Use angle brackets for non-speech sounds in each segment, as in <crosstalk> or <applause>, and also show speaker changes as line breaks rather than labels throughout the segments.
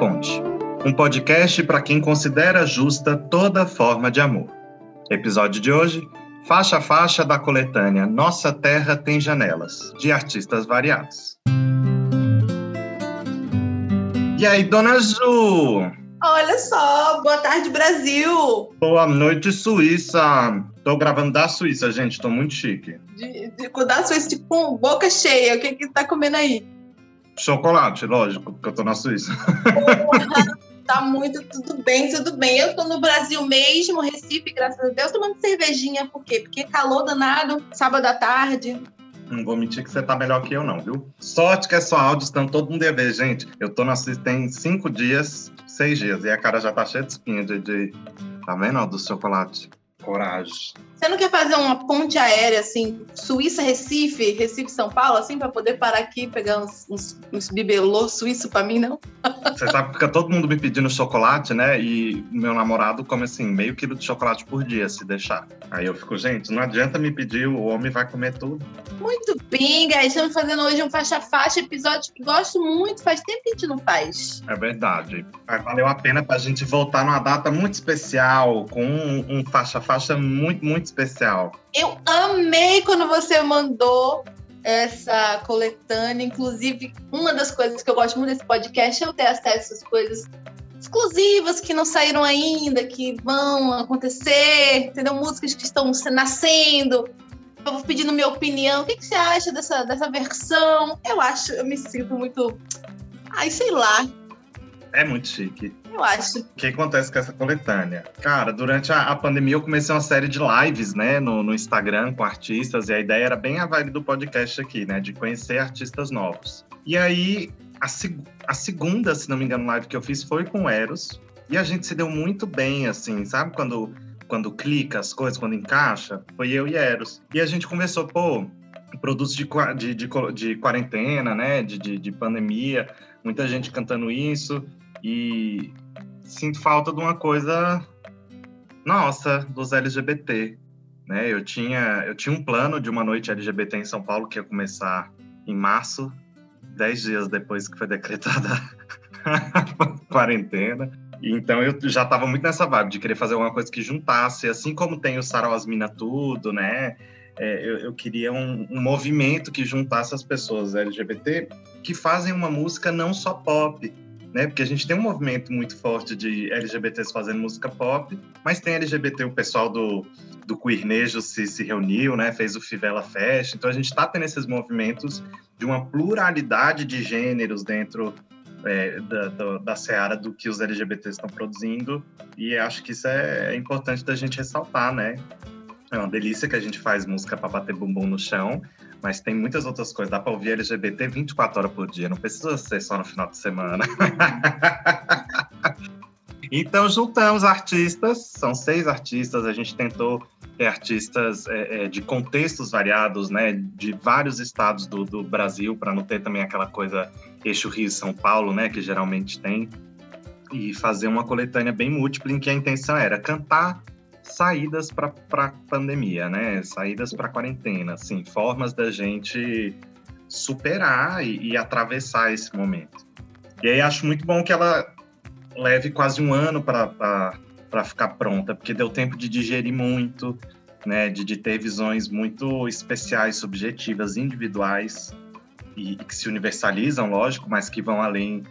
Ponte, um podcast para quem considera justa toda forma de amor. Episódio de hoje: Faixa a faixa da coletânea Nossa Terra Tem Janelas, de artistas variados. E aí, dona Ju?
Olha só, boa tarde, Brasil!
Boa noite, Suíça! Tô gravando da Suíça, gente, tô muito chique.
De, de, da Suíça, tipo, boca cheia, o que que tá comendo aí?
Chocolate, lógico, porque eu tô na Suíça. <laughs>
tá muito, tudo bem, tudo bem. Eu tô no Brasil mesmo, Recife, graças a Deus, tomando cervejinha, por quê? Porque calor danado, sábado à tarde,
não vou mentir que você tá melhor que eu, não, viu? Sorte que é só áudio, estão todo mundo a ver, gente. Eu tô na Suíça tem cinco dias, seis dias, e a cara já tá cheia de espinha de. de... Tá vendo, ó, do chocolate? Coragem.
Você não quer fazer uma ponte aérea, assim, Suíça-Recife, Recife-São Paulo, assim, para poder parar aqui e pegar uns, uns, uns bibelô suíço para mim, não?
Você sabe que fica todo mundo me pedindo chocolate, né? E meu namorado come, assim, meio quilo de chocolate por dia, se deixar. Aí eu fico, gente, não adianta me pedir, o homem vai comer tudo.
Muito bem, guys. Estamos fazendo hoje um faixa-faixa, episódio que gosto muito, faz tempo que a gente não faz.
É verdade. Valeu a pena pra gente voltar numa data muito especial, com um faixa-faixa muito, muito especial.
Eu amei quando você mandou essa coletânea. Inclusive, uma das coisas que eu gosto muito desse podcast é eu ter acesso às coisas exclusivas que não saíram ainda, que vão acontecer, entendeu? Músicas que estão nascendo. Eu vou pedindo minha opinião. O que, que você acha dessa, dessa versão? Eu acho, eu me sinto muito. Ai, sei lá.
É muito chique.
Eu acho. O
que acontece com essa coletânea? Cara, durante a, a, pandemia eu comecei uma série de lives, né, no, no, Instagram com artistas, e a ideia era bem a vibe do podcast aqui, né, de conhecer artistas novos. E aí, a, a segunda, se não me engano, live que eu fiz foi com Eros, e a gente se deu muito bem, assim, sabe quando, quando clica as coisas, quando encaixa? Foi eu e Eros. E a gente conversou, pô, produtos de, de, de, de quarentena, né, de, de, de pandemia, muita gente cantando isso, e sinto falta de uma coisa nossa, dos LGBT. Né? Eu, tinha, eu tinha um plano de uma noite LGBT em São Paulo que ia começar em março, dez dias depois que foi decretada <laughs> a quarentena. Então eu já estava muito nessa vibe de querer fazer alguma coisa que juntasse, assim como tem o Sarau Asmina Tudo, né? É, eu, eu, queria um, um, movimento que juntasse as pessoas LGBT que fazem uma música não só pop, né? Porque a gente tem um movimento muito forte de LGBTs fazendo música pop, mas tem LGBT, o pessoal do, do Queernejo se, se reuniu, né? Fez o Fivela Fest. Então a gente está tendo esses movimentos de uma pluralidade de gêneros dentro é, da, da, da seara do que os LGBTs estão produzindo. E acho que isso é importante da gente ressaltar, né? É uma delícia que a gente faz música para bater bumbum no chão, mas tem muitas outras coisas. Dá para ouvir LGBT 24 horas por dia, não precisa ser só no final de semana. <laughs> então, juntamos artistas, são seis artistas, a gente tentou ter artistas é, é, de contextos variados, né, de vários estados do, do Brasil, para não ter também aquela coisa eixo Rio-São Paulo, né, que geralmente tem, e fazer uma coletânea bem múltipla, em que a intenção era cantar saídas para a pandemia, né? Saídas para a quarentena, assim, formas da gente superar e, e, atravessar esse momento. E aí acho muito bom que ela leve quase um ano para ficar pronta, porque deu tempo de digerir muito, né? De, de ter visões muito especiais, subjetivas, individuais e, e que se universalizam, lógico, mas que vão além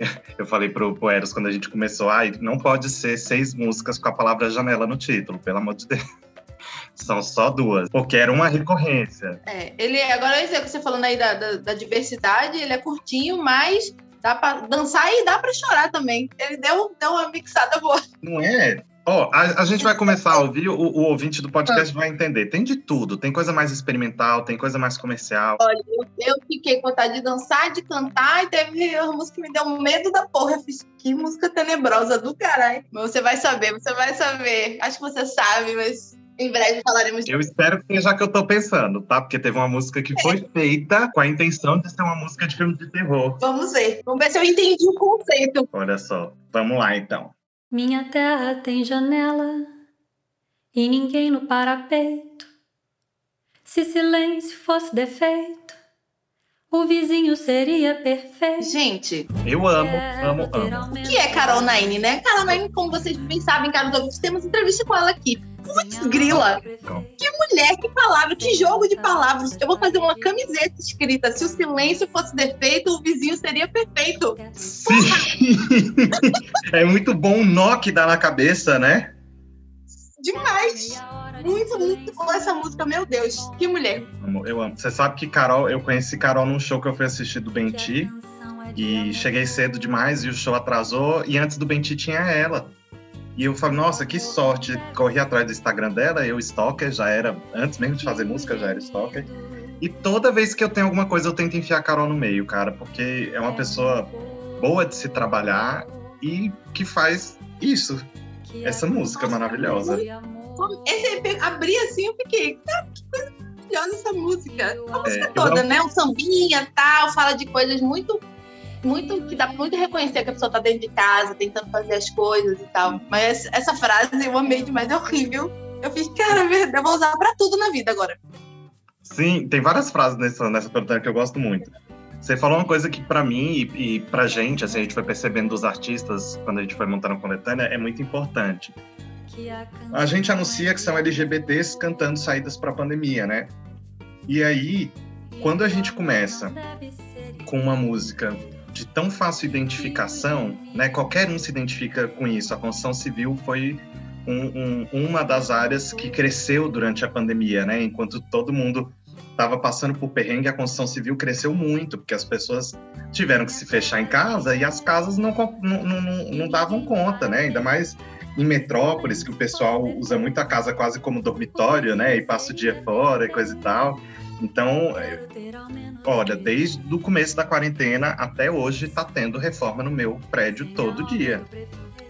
<laughs> eu falei pro, pro Eros quando a gente começou, ai, não pode ser seis músicas com a palavra janela no título, pelo amor de Deus. <laughs> São só duas, porque era uma recorrência.
É, ele, agora que você falando aí da, da, da, diversidade, ele é curtinho, mas dá pra dançar e dá pra chorar também. Ele deu, deu uma mixada boa.
Não é? Ó, oh, a, a, gente vai começar a ouvir, o, o ouvinte do podcast vai entender. Tem de tudo, tem coisa mais experimental, tem coisa mais comercial.
Olha, eu, fiquei com vontade de dançar, de cantar, e teve uma música que me deu medo da porra. Eu fiz, que música tenebrosa do caralho. Mas você vai saber, você vai saber. Acho que você sabe, mas em breve falaremos
Eu espero que seja que eu tô pensando, tá? Porque teve uma música que foi é. feita com a intenção de ser uma música de filme de terror.
Vamos ver. Vamos ver se eu entendi o conceito.
Olha só. Vamos lá, então.
Minha terra tem janela e ninguém no parapeito. Se silêncio fosse defeito, o vizinho seria perfeito.
Gente,
Eu amo, amo, amo.
o que é Carol Naine, né? Carol Naine, como vocês bem sabem, caros ouvintes, temos entrevista com ela aqui. Putz, grila! Que mulher, que palavra, que jogo de palavras. Eu vou fazer uma camiseta escrita: se o silêncio fosse defeito, o vizinho seria perfeito. <laughs>
É muito bom o nó que dá na cabeça, né?
Demais! Muito, muito boa essa música, meu Deus. Que mulher.
Eu amo. Você sabe que Carol, eu conheci Carol num show que eu fui assistir do Benti. E cheguei cedo demais e o show atrasou. E antes do Benti tinha ela. E eu falei, nossa, que sorte. Corri atrás do Instagram dela, eu stalker, já era, antes mesmo de fazer música, já era stalker. E toda vez que eu tenho alguma coisa, eu tento enfiar a Carol no meio, cara, porque é uma pessoa boa de se trabalhar e que faz isso, essa música maravilhosa.
Esse EP abri assim, eu fiquei, cara, que coisa maravilhosa essa música. A música
eu
toda,
amo-
né? Um sambinha tal, fala de coisas muito. Muito que dá muito reconhecer que a pessoa tá dentro de casa, tentando fazer as coisas e tal. Mas essa frase eu amei demais, é horrível. Eu fiz, cara, verdade, eu vou usar pra tudo na vida agora.
Sim, tem várias frases nessa, nessa coletânea que eu gosto muito. Você falou uma coisa que pra mim e, e pra gente, assim, a gente foi percebendo dos artistas quando a gente foi montando a coletânea, é muito importante. A gente anuncia que são LGBTs cantando saídas pra pandemia, né? E aí, quando a gente começa com uma música de tão fácil identificação, né? Qualquer um se identifica com isso. A construção civil foi um- um- uma das áreas que cresceu durante a pandemia, né? Enquanto todo mundo estava passando por perrengue, a construção civil cresceu muito, porque as pessoas tiveram que se fechar em casa e as casas não, não, não, não- davam conta, né? Ainda mais em metrópoles, que o pessoal usa muito a casa quase como dormitório, né? E passa o dia fora e coisa e tal. Então, olha, desde o começo da quarentena até hoje tá tendo reforma no meu prédio todo dia.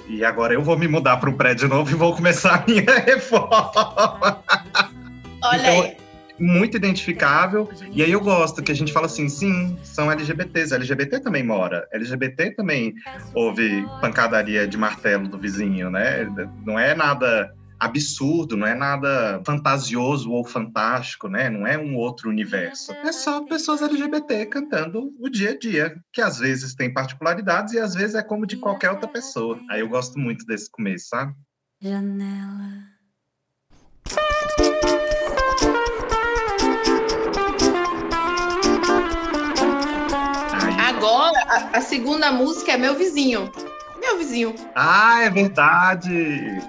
E agora eu vou me mudar para um prédio novo e vou começar a minha <laughs> reforma. <laughs>
Olha
Então,
aí.
Muito identificável. E aí eu gosto que a gente fala assim, sim, são LGBTs. LGBT também mora. LGBT também houve pancadaria de martelo do vizinho, né? Não é nada absurdo, não é nada fantasioso ou fantástico, né? Não é um outro universo. É só pessoas LGBT cantando o dia a dia, que às vezes tem particularidades e às vezes é como de qualquer outra pessoa. Aí eu gosto muito desse começo, sabe?
Janela.
Agora, a, a segunda música é Meu Vizinho. Meu vizinho.
Ah, é verdade!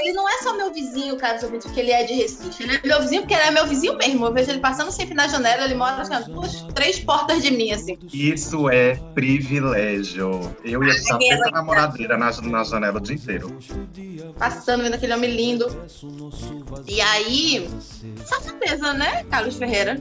Ele não é só meu vizinho, caros ouvintes, porque ele é de Recife. Ele é meu vizinho porque ele é meu vizinho mesmo. Eu vejo ele passando sempre na janela, ele mora assim, duas, três portas de mim, assim.
Isso é privilégio. Eu ia ficar
Ai,
feita
ela-
namoradeira na, na janela o dia inteiro.
Passando, vendo aquele homem lindo. E aí, safadeza, né, Carlos Ferreira?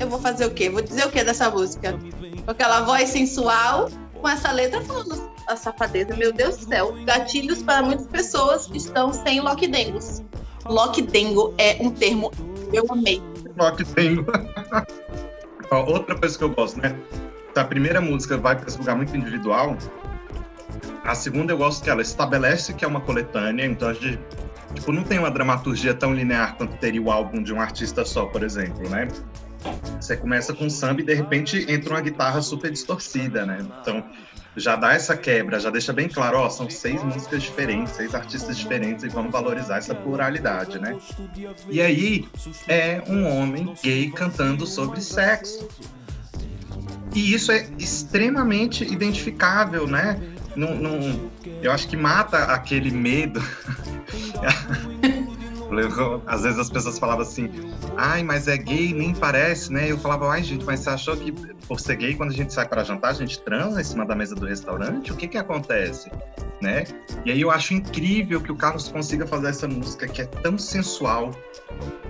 Eu vou fazer o quê? Vou dizer o quê dessa música? Com aquela voz sensual, com essa letra falando a safadeza. Meu Deus do céu. Gatilhos para muitas pessoas estão sem lockdengos. Lockdengo é um termo eu amei. <laughs>
Ó, Outra coisa que eu gosto, né? A primeira música vai para esse lugar muito individual. A segunda eu gosto que ela estabelece que é uma coletânea, então a gente tipo, não tem uma dramaturgia tão linear quanto teria o álbum de um artista só, por exemplo, né? Você começa com samba e de repente entra uma guitarra super distorcida, né? Então já dá essa quebra, já deixa bem claro, ó, são seis músicas diferentes, seis artistas diferentes e vamos valorizar essa pluralidade, né? E aí é um homem gay cantando sobre sexo. E isso é extremamente identificável, né? Não, não- eu acho que mata aquele medo. <laughs> Às vezes as pessoas falavam assim, ai, mas é gay, nem parece, né? Eu falava, ai, gente, mas você achou que por ser gay, quando a gente sai para jantar, a gente transa em cima da mesa do restaurante? O que que acontece? Né? E aí eu acho incrível que o Carlos consiga fazer essa música que é tão sensual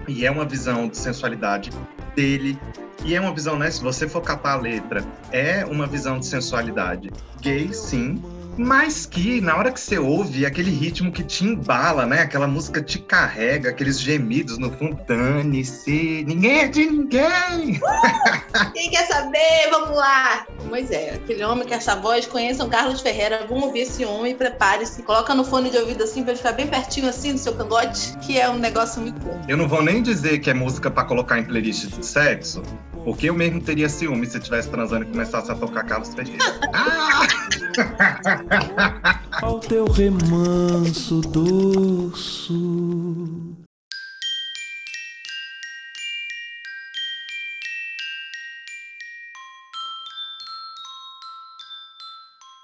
e é uma visão de sensualidade dele. E é uma visão, né? Se você for catar a letra, é uma visão de sensualidade gay, sim, mas que na hora que você ouve aquele ritmo que te embala, né? Aquela música te carrega, aqueles gemidos no fundo, dane-se, ninguém é de ninguém. <laughs>
Quem quer saber? Vamos lá! Pois é, aquele homem com essa voz, conheçam Carlos Ferreira, vão ouvir esse homem, prepare-se, coloca no fone de ouvido assim, pra ele ficar bem pertinho assim do seu cangote, que é um negócio muito bom.
Eu não vou nem dizer que é música pra colocar em playlist de sexo, Porque eu mesmo teria ciúme se estivesse transando e começasse a tocar Carlos Ferreira. <laughs> ah!
Ao teu remanso doce.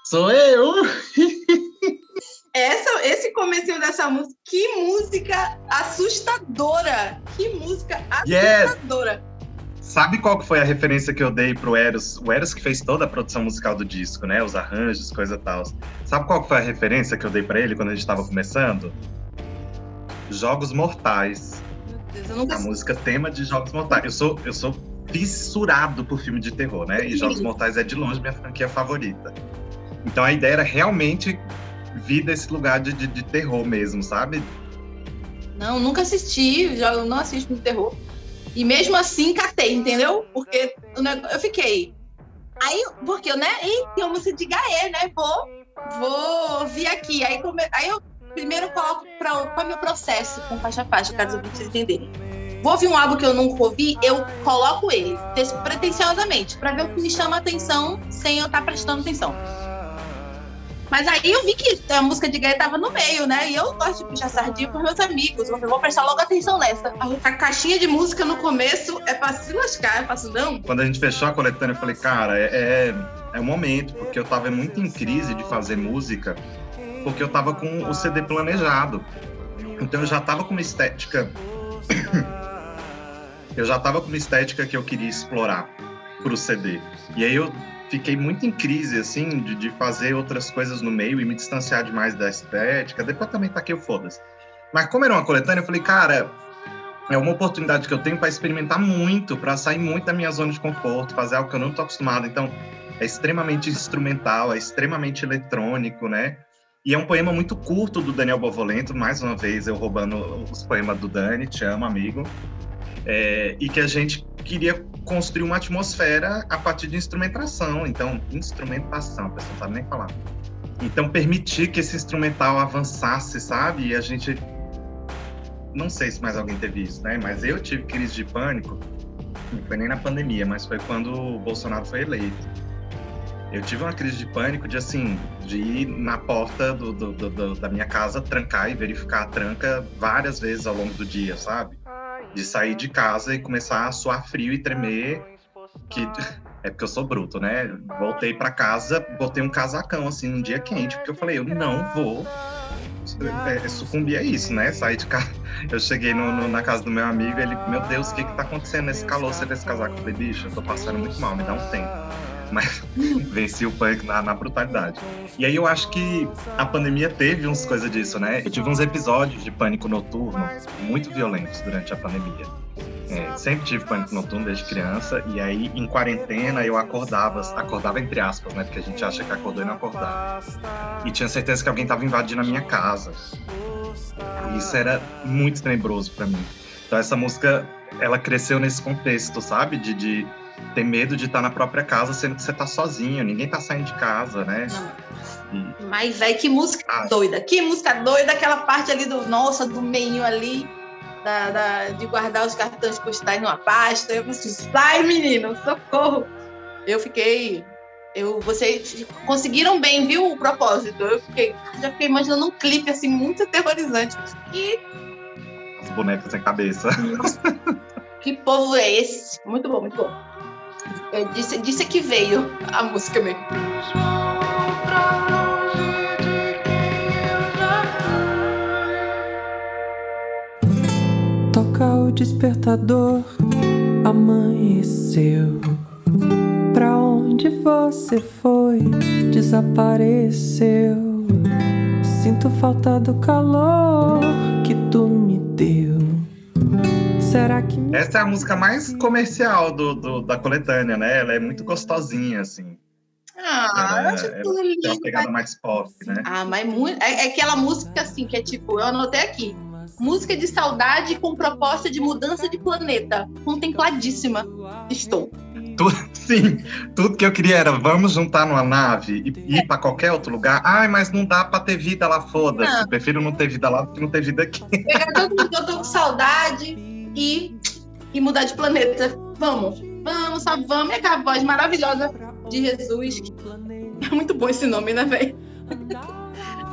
Sou eu!
Essa, esse comecinho dessa música, que música assustadora! Que música assustadora! Yes.
Sabe qual que foi a referência que eu dei pro Eros? O Eros que fez toda a produção musical do disco, né? Os arranjos, coisa e tal. Sabe qual que foi a referência que eu dei para ele quando a gente estava começando? Jogos Mortais.
Deus, nunca...
A música tema de Jogos Mortais. Eu sou, eu sou fissurado por filme de terror, né? E Jogos Mortais é de longe minha franquia favorita. Então a ideia era realmente vir desse lugar de, de, de terror mesmo, sabe?
Não, nunca assisti, já não assisto de terror. E mesmo assim, catei, entendeu? Porque eu fiquei. Aí, porque eu, né? E tem uma música de Gaê, né? Vou, vou vir aqui. Aí, come... aí eu primeiro coloco para qual é o meu processo com faixa a faixa, caso eu vocês entenderem. Vou ouvir um álbum que eu nunca ouvi, eu coloco ele, pretensiosamente, para ver o que me chama atenção sem eu estar tá prestando atenção. Mas aí eu vi que a música de gay tava no meio, né? E eu gosto de puxar sardinha pros meus amigos. Eu vou prestar logo atenção nessa. A caixinha de música no começo é pra se lascar, é pra se não.
Quando a gente fechou a coletânea, eu falei, cara, é, é, é o momento, porque eu tava muito em crise de fazer música, porque eu tava com o CD planejado. Então eu já tava com uma estética. <coughs> eu já tava com uma estética que eu queria explorar pro CD. E aí eu fiquei muito em crise, assim, de, de, fazer outras coisas no meio e me distanciar demais da estética. Depois também aqui o foda-se. Mas como era uma coletânea, eu falei, cara, é uma oportunidade que eu tenho para experimentar muito, para sair muito da minha zona de conforto, fazer algo que eu não tô acostumado. Então, é extremamente instrumental, é extremamente eletrônico, né? E é um poema muito curto do Daniel Bovolento, mais uma vez eu roubando os poemas do Dani, te amo, amigo. É, e que a gente queria construir uma atmosfera a partir de instrumentação. Então, instrumentação, a pessoa não sabe nem falar. Então, permitir que esse instrumental avançasse, sabe? E a gente. Não sei se mais alguém teve isso, né? Mas eu tive crise de pânico. Não foi nem na pandemia, mas foi quando o Bolsonaro foi eleito. Eu tive uma crise de pânico de, assim, de ir na porta do, do, do, da minha casa, trancar e verificar a tranca várias vezes ao longo do dia, sabe? De sair de casa e começar a suar frio e tremer, que <laughs> é porque eu sou bruto, né? Voltei para casa, botei um casacão assim num dia quente, porque eu falei, eu não vou é, sucumbir a isso, né? Sair de casa. <laughs> Eu cheguei no, no, na casa do meu amigo, ele, meu Deus, o que que tá acontecendo nesse calor? Você desse casaco? Eu falei, bicho, eu tô passando muito mal, me dá um tempo <laughs> mas venci o punk na, na, brutalidade. E aí eu acho que a pandemia teve uns coisas disso, né? Eu tive uns episódios de pânico noturno muito violentos durante a pandemia. É, sempre tive pânico noturno desde criança, e aí em quarentena eu acordava, acordava entre aspas, né? Porque a gente acha que acordou e não acordava. E tinha certeza que alguém estava invadindo a minha casa. E isso era muito tenebroso para mim. Então essa música, ela cresceu nesse contexto, sabe? De, de ter medo de estar na própria casa, sendo que você está sozinho, ninguém está saindo de casa, né?
E... Mas, velho, que música ah. doida. Que música doida, aquela parte ali do, nossa, do meio ali, da, da, de guardar os cartões postais numa pasta. Eu assim, sai, menino, socorro. Eu fiquei... Eu, vocês conseguiram bem, viu, o propósito. Eu fiquei, já fiquei imaginando um clipe, assim, muito aterrorizante. E...
As bonecas sem cabeça. <laughs>
Que povo é esse? Muito bom, muito bom. É, disse, disse que veio a música mesmo.
Toca o despertador, amanheceu. Pra onde você foi? Desapareceu. Sinto falta do calor Será que.
Essa é a música mais comercial do, do, da coletânea, né? Ela é muito gostosinha, assim.
Ah, ela, eu acho ela,
lindo. Tem uma pegada mais pop, né?
Ah, mas muito, é, é aquela música assim que é tipo, eu anotei aqui. Música de saudade com proposta de mudança de planeta. Contempladíssima. Estou.
Tudo, <laughs> sim, tudo que eu queria era vamos juntar numa nave e ir para qualquer outro lugar. Ai, mas não dá para ter vida lá, foda-se. Prefiro não ter vida lá do que não ter vida aqui.
Mundo que eu tô com saudade e, e mudar de planeta. Vamos. vamos, sabe, vamos. E aquela voz maravilhosa de Jesus. É <laughs> muito bom esse nome, né, velho?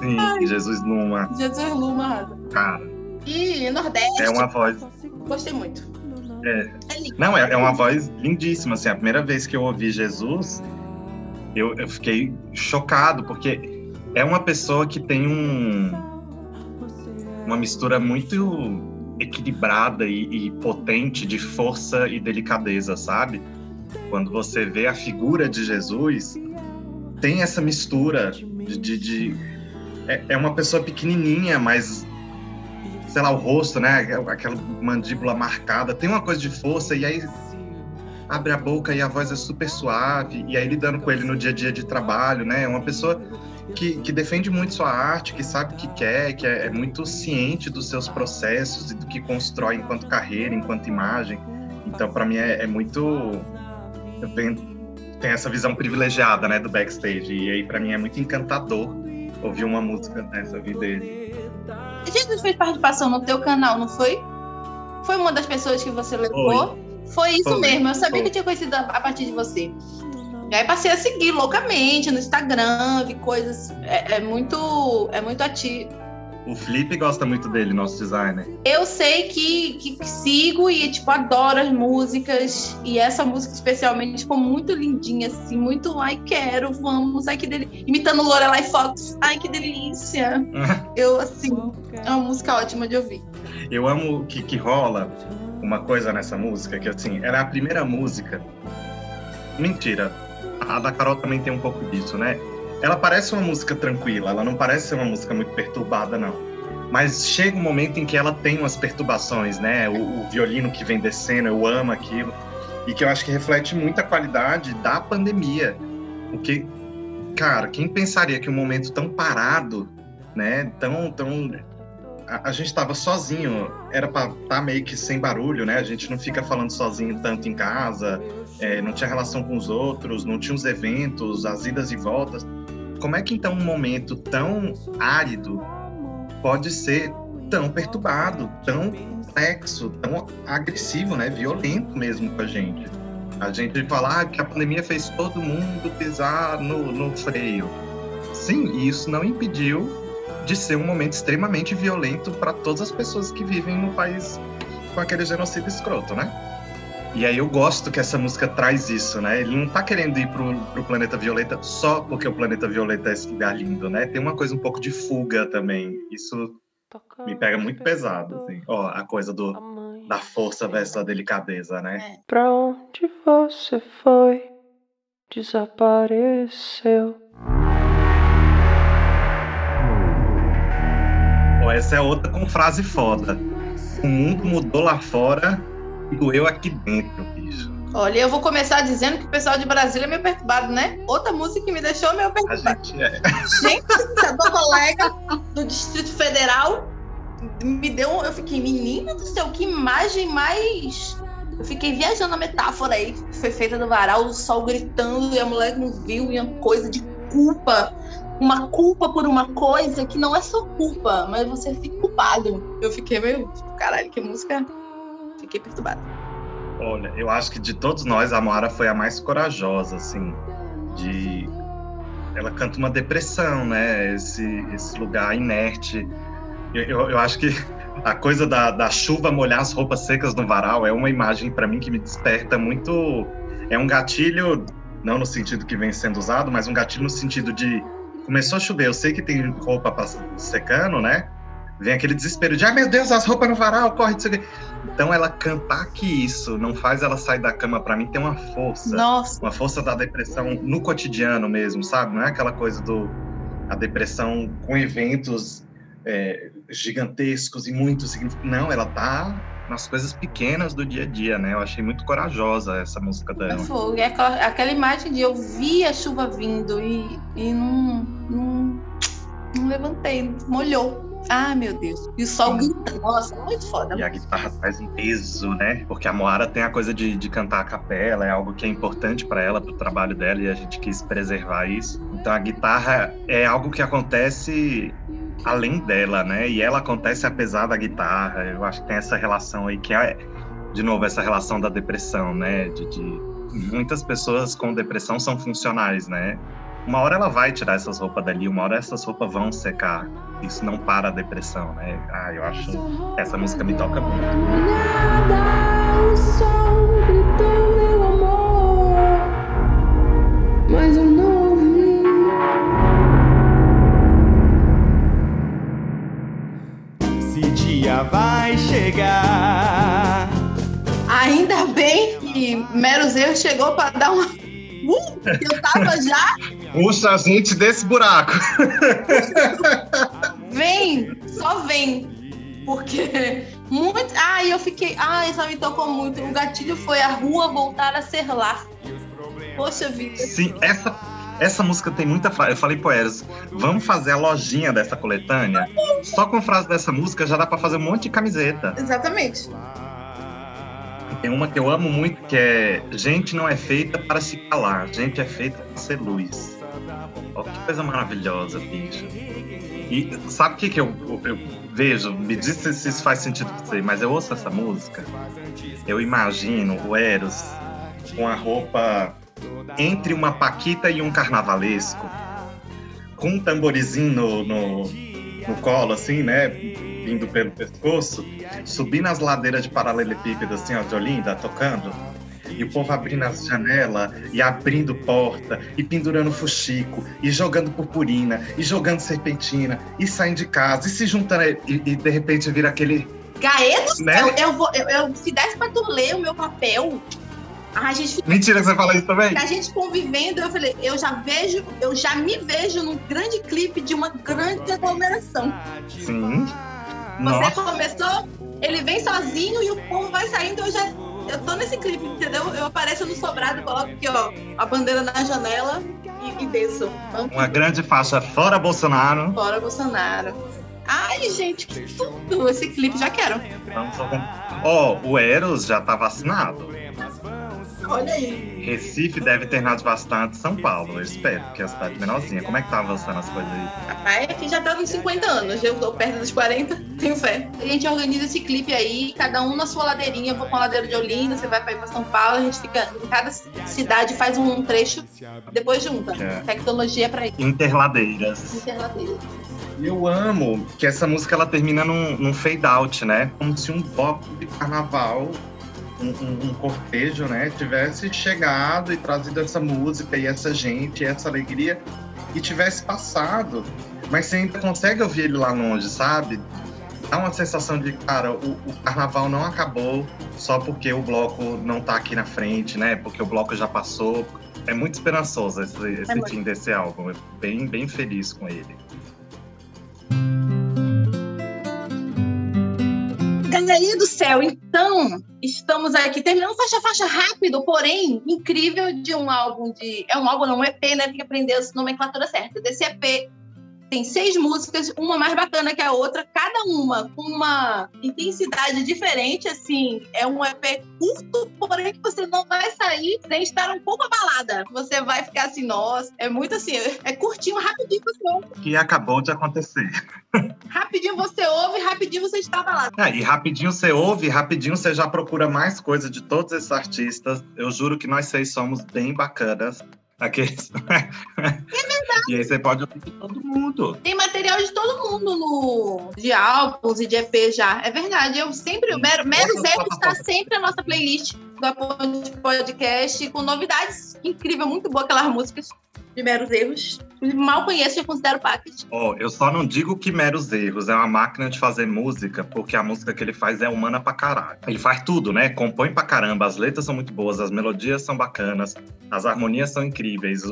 Sim, Ai. Jesus Luma.
Jesus Luma.
Cara.
E Nordeste.
É uma voz.
Gostei muito.
É. é Não, é, é uma voz lindíssima. Assim, a primeira vez que eu ouvi Jesus, eu, eu fiquei chocado, porque é uma pessoa que tem um, uma mistura muito equilibrada e, e, potente de força e delicadeza, sabe? Quando você vê a figura de Jesus, tem essa mistura de, de, de é, é, uma pessoa pequenininha, mas sei lá o rosto, né? Aquela mandíbula marcada, tem uma coisa de força e aí abre a boca e a voz é super suave e aí lidando com ele no dia a dia de trabalho, né? É uma pessoa que, que, defende muito sua arte, que sabe o que quer, que é, é, muito ciente dos seus processos e do que constrói enquanto carreira, enquanto imagem. Então, para mim, é, é muito. Eu tenho, tenho, essa visão privilegiada né, do backstage. E aí, para mim, é muito encantador ouvir uma música dessa vida dele.
Jesus fez participação no teu canal, não foi? Foi uma das pessoas que você levou? Foi, foi isso foi, mesmo. Eu sabia foi. que eu tinha conhecido a partir de você. E aí passei a seguir loucamente no Instagram, vi coisas. É, é muito, é muito ativo.
O Felipe gosta muito dele, nosso designer.
Eu sei que, que, que, sigo e, tipo, adoro as músicas. E essa música, especialmente, ficou muito lindinha, assim, muito. Ai, quero, vamos, ai, que delícia. Imitando Lorelai Fox. Ai, que delícia. <laughs> eu, assim, é uma música ótima de ouvir.
Eu amo que, que rola uma coisa nessa música, que, assim, era a primeira música. Mentira, a da Carol também tem um pouco disso, né? Ela parece uma música tranquila, ela não parece ser uma música muito perturbada, não. Mas chega um momento em que ela tem umas perturbações, né? O, o violino que vem descendo, eu amo aquilo. E que eu acho que reflete muito a qualidade da pandemia. Porque, cara, quem pensaria que um momento tão parado, né? Tão, tão a, gente estava sozinho, era para estar tá meio que sem barulho, né? A gente não fica falando sozinho tanto em casa, é, não tinha relação com os outros, não tinha os eventos, as idas e voltas. Como é que então um momento tão árido pode ser tão perturbado, tão complexo, tão agressivo, né? Violento mesmo com a gente. A gente falar que a pandemia fez todo mundo pisar no, no freio. Sim, isso não impediu de ser um momento extremamente violento para todas as pessoas que vivem no país com aquele genocídio escroto, né? E aí eu gosto que essa música traz isso, né? Ele não tá querendo ir pro, pro planeta Violeta só porque o planeta Violeta é esse lugar lindo, né? Tem uma coisa um pouco de fuga também. Isso me pega muito pesado, assim. Ó, a coisa do, da força versus a delicadeza, né?
Pra onde você foi? Desapareceu.
Essa é outra com frase foda. O mundo mudou lá fora doeu aqui dentro, bicho.
Olha, eu vou começar dizendo que o pessoal de Brasília é meio perturbado, né? Outra música que me deixou meio perturbado.
A gente é.
Gente, essa colega do Distrito Federal me deu. Eu fiquei, menina do céu, que imagem mais. Eu fiquei viajando a metáfora aí, que foi feita no varal, o sol gritando e a mulher não viu, e uma coisa de culpa. Uma culpa por uma coisa que não é só culpa, mas você fica culpado. Eu fiquei meio, caralho, que música fiquei perturbada.
Olha, eu acho que de todos nós, a Moara foi a mais corajosa, assim, de... Ela canta uma depressão, né? Esse, esse lugar inerte. Eu, eu, eu acho que a coisa da, da chuva molhar as roupas secas no varal é uma imagem para mim que me desperta muito. É um gatilho, não no sentido que vem sendo usado, mas um gatilho no sentido de começou a chover, eu sei que tem roupa secando, né? Vem aquele desespero de, ai meu Deus, as roupas no varal, corre, isso aqui. Então ela cantar que isso não faz ela sair da cama, para mim tem uma força.
Nossa.
Uma força da depressão no cotidiano mesmo, sabe? Não é aquela coisa do a depressão com eventos é, gigantescos e muito significativos. Não, ela tá nas coisas pequenas do dia a dia, né? Eu achei muito corajosa essa música dela.
Fogo. É aquela, aquela imagem de eu vi a chuva vindo e, e não, não, não levantei, molhou. Ah, meu Deus. E o sol grita. Nossa, muito foda.
E a guitarra faz um peso, né? Porque a Moara tem a coisa de, de cantar a capela, é algo que é importante para ela, para o trabalho dela, e a gente quis preservar isso. Então a guitarra é algo que acontece além dela, né? E ela acontece apesar da guitarra. Eu acho que tem essa relação aí que é de novo, essa relação da depressão, né? De, de, muitas pessoas com depressão são funcionais, né? Uma hora ela vai tirar essas roupas dali, uma hora essas roupas vão secar. Isso não para a depressão, né? Ah, eu acho essa música me toca muito.
O sol
dia vai chegar.
Ainda bem que Mero Zero chegou para dar uma. <laughs> Uh, eu tava já.
Puxa a gente desse buraco. <laughs>
Vem, só vem. Porque muito. Ai, eu fiquei. Ai, isso me tocou muito. O gatilho foi a rua voltar a ser lá. Poxa vida.
Sim, essa, essa música tem muita frase. Eu falei pro Eros, vamos fazer a lojinha dessa coletânea. Só com frase dessa música já dá pra fazer um monte de camiseta.
Exatamente.
Tem uma que eu amo muito que é Gente não é feita para se calar, gente é feita para ser luz. Olha que coisa maravilhosa, bicho. E sabe o que, que eu, eu vejo? Me diz se isso faz sentido pra você, mas eu ouço essa música, eu imagino o Eros com a roupa entre uma paquita e um carnavalesco, com um tamborizinho no, no, no colo, assim, né? Vindo pelo pescoço, subindo as ladeiras de paralelepípedo, assim, ó, de Olinda, tocando. E o povo abrindo as janelas, e abrindo porta, e pendurando fuxico, e jogando purpurina, e jogando serpentina, e saindo de casa, e se juntando, e, e de repente vira aquele.
Gaê do
Né?
céu, eu vou. Eu, eu- se desse pra tu ler o meu papel, a gente
Mentira que você fala isso também?
a gente convivendo, eu falei, eu já vejo, eu já me vejo num grande clipe de uma grande aglomeração.
Sim.
Você
Nossa.
começou, ele vem sozinho e o povo vai saindo, eu já. Eu tô nesse clipe, entendeu? Eu apareço no sobrado, coloco aqui, ó, a bandeira na janela e, e desço.
Uma grande faixa fora Bolsonaro.
Fora Bolsonaro. Ai, gente, que tudo! Esse clipe já quero.
Ó, o Eros já tá vacinado.
Olha aí.
Recife deve ter nas bastante São Paulo, eu espero, porque é a cidade menorzinha. Como é que tá avançando as coisas aí?
Rapaz, aqui já tá nos 50 anos, eu tô perto dos 40, tenho fé. A gente organiza esse clipe aí, cada um na sua ladeirinha. Eu vou com a ladeira de Olinda, você vai pra ir pra São Paulo, a gente fica em cada cidade, faz um trecho, depois junta.
É.
Tecnologia pra ir.
Interladeiras.
Interladeira.
E Eu amo que essa música ela termina num, num fade out, né? Como se um bloco de carnaval, um, um- um cortejo, né, tivesse chegado e trazido essa música e essa gente, e essa alegria e tivesse passado. Mas você ainda consegue ouvir ele lá longe, sabe? Dá uma sensação de, cara, o, o carnaval não acabou só porque o bloco não tá aqui na frente, né? Porque o bloco já passou. É muito esperançoso esse, esse
muito.
fim desse álbum. Eu bem, bem feliz com ele.
Galerinha do céu, então, estamos aqui terminando faixa a faixa rápido, porém incrível de um álbum de. É um álbum, não um EP, né? Tem que aprender a nomenclatura certa. Desse EP tem seis músicas, uma mais bacana que a outra, cada uma com uma intensidade diferente, assim. É um EP curto, porém que você não vai sair sem estar um pouco abalada. Você vai ficar assim, nossa, é muito assim, é curtinho, rapidinho você ouve,
Que acabou de acontecer. <laughs>
rapidinho você ouve, rapidinho você está abalado.
É, e rapidinho você ouve, rapidinho você já procura mais coisa de todos esses artistas. Eu juro que nós seis somos bem bacanas. Aqueles. <laughs> E aí você pode ouvir de todo mundo.
Tem material de todo mundo no de álbuns e de EP já. É verdade. Eu sempre. O Mero, Mero Zero está sempre na nossa playlist do Aponte Podcast com novidades incrível, muito boa aquelas músicas de meros erros. Mal conheço e considero packet.
Ó, eu só não digo que meros erros, é uma máquina de fazer música, porque a música que ele faz é humana pra caralho. Ele faz tudo, né? Compõe pra caramba, as letras são muito boas, as melodias são bacanas, as harmonias são incríveis.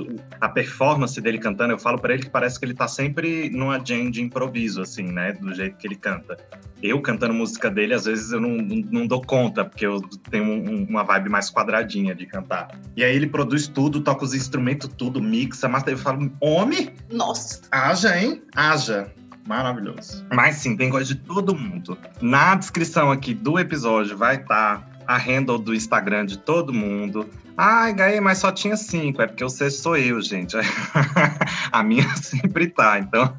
A performance dele cantando, eu falo pra ele que parece que ele tá sempre numa jam de improviso, assim, né? Do jeito que ele canta. Eu cantando música dele, às vezes eu não, não, não dou conta, porque eu tenho um- uma vibe mais quadradinha de cantar. E aí ele produz tudo, toca os instrumentos tudo, mixa, mas eu falo, homem,
Nossa.
Haja, hein? Haja. Maravilhoso. Mas sim, tem coisa de todo mundo. Na descrição aqui do episódio vai estar a handle do Instagram de todo mundo. Ai, Gaê, mas só tinha cinco. É porque o sexto sou eu, gente. <laughs> a minha <laughs> sempre tá. Então,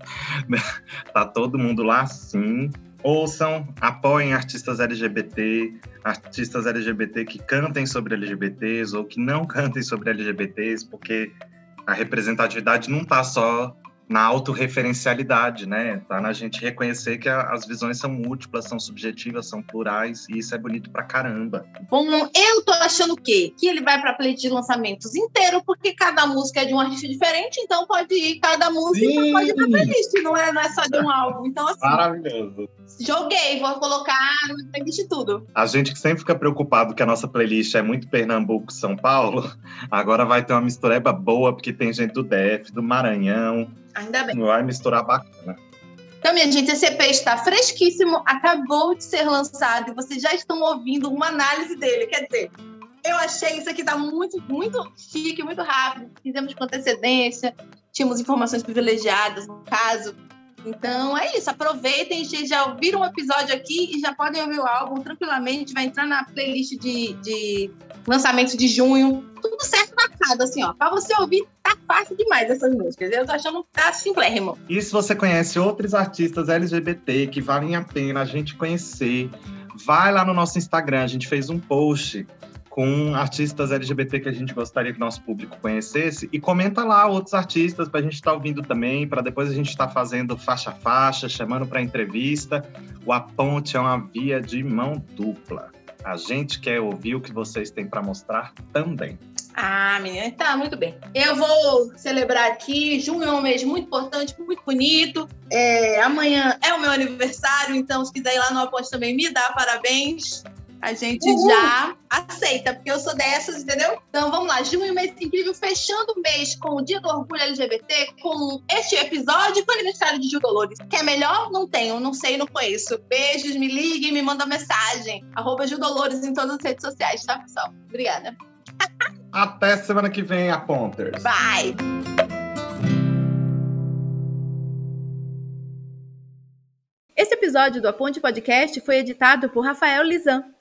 <laughs> tá todo mundo lá sim. Ouçam, apoiem artistas LGBT, artistas LGBT que cantem sobre LGBTs ou que não cantem sobre LGBTs, porque a representatividade não está só na autorreferencialidade, né? Tá na gente reconhecer que a, as visões são múltiplas, são subjetivas, são plurais, e isso é bonito pra caramba.
Bom, eu tô achando o quê? Que ele vai pra playlist de lançamentos inteiro, porque cada música é de um artista diferente, então pode ir, cada música
Sim.
pode ir pra playlist, não é, não é só de um álbum. Então, assim,
Maravilhoso.
joguei, vou colocar na playlist tudo.
A gente que sempre fica preocupado que a nossa playlist é muito Pernambuco, São Paulo, agora vai ter uma mistureba boa, porque tem gente do DF, do Maranhão,
Ainda bem.
vai misturar bacana.
Então, minha gente, esse EP está fresquíssimo, acabou de ser lançado e vocês já estão ouvindo uma análise dele. Quer dizer, eu achei isso aqui tá muito, muito chique, muito rápido. Fizemos com antecedência, tínhamos informações privilegiadas, no caso. Então é isso, aproveitem, já ouviram um episódio aqui e já podem ouvir o álbum tranquilamente. Vai entrar na playlist de, de lançamento de junho. Tudo certo marcado, assim, ó. Pra você ouvir, tá fácil demais essas músicas. Eu tô achando que tá simplérrimo.
E se você conhece outros artistas LGBT que valem a pena a gente conhecer, vai lá no nosso Instagram. A gente fez um post com artistas LGBT que a gente gostaria que nosso público conhecesse e comenta lá outros artistas para a gente estar ouvindo também, para depois a gente estar fazendo faixa a faixa, chamando para entrevista. O A Ponte é uma via de mão dupla. A gente quer ouvir o que vocês têm para mostrar também.
Ah, menina, tá muito bem. Eu vou celebrar aqui. Junho é um mês muito importante, muito bonito. É, amanhã é o meu aniversário, então se quiser ir lá no Aponte também me dá parabéns. A gente já aceita, porque eu sou dessas, entendeu? Então vamos lá, junho, mês incrível, fechando o mês com o Dia do Orgulho LGBT, com este episódio e com o aniversário de Gil Dolores. Quer melhor? Não tenho, não sei, não conheço. Beijos, me liguem, me mandam mensagem. Arroba Gil Dolores em todas as redes sociais, tá, pessoal? Obrigada. <laughs>
Até semana que vem, a Ponters.
Bye!
Esse episódio do Aponte Podcast foi editado por Rafael Lizan.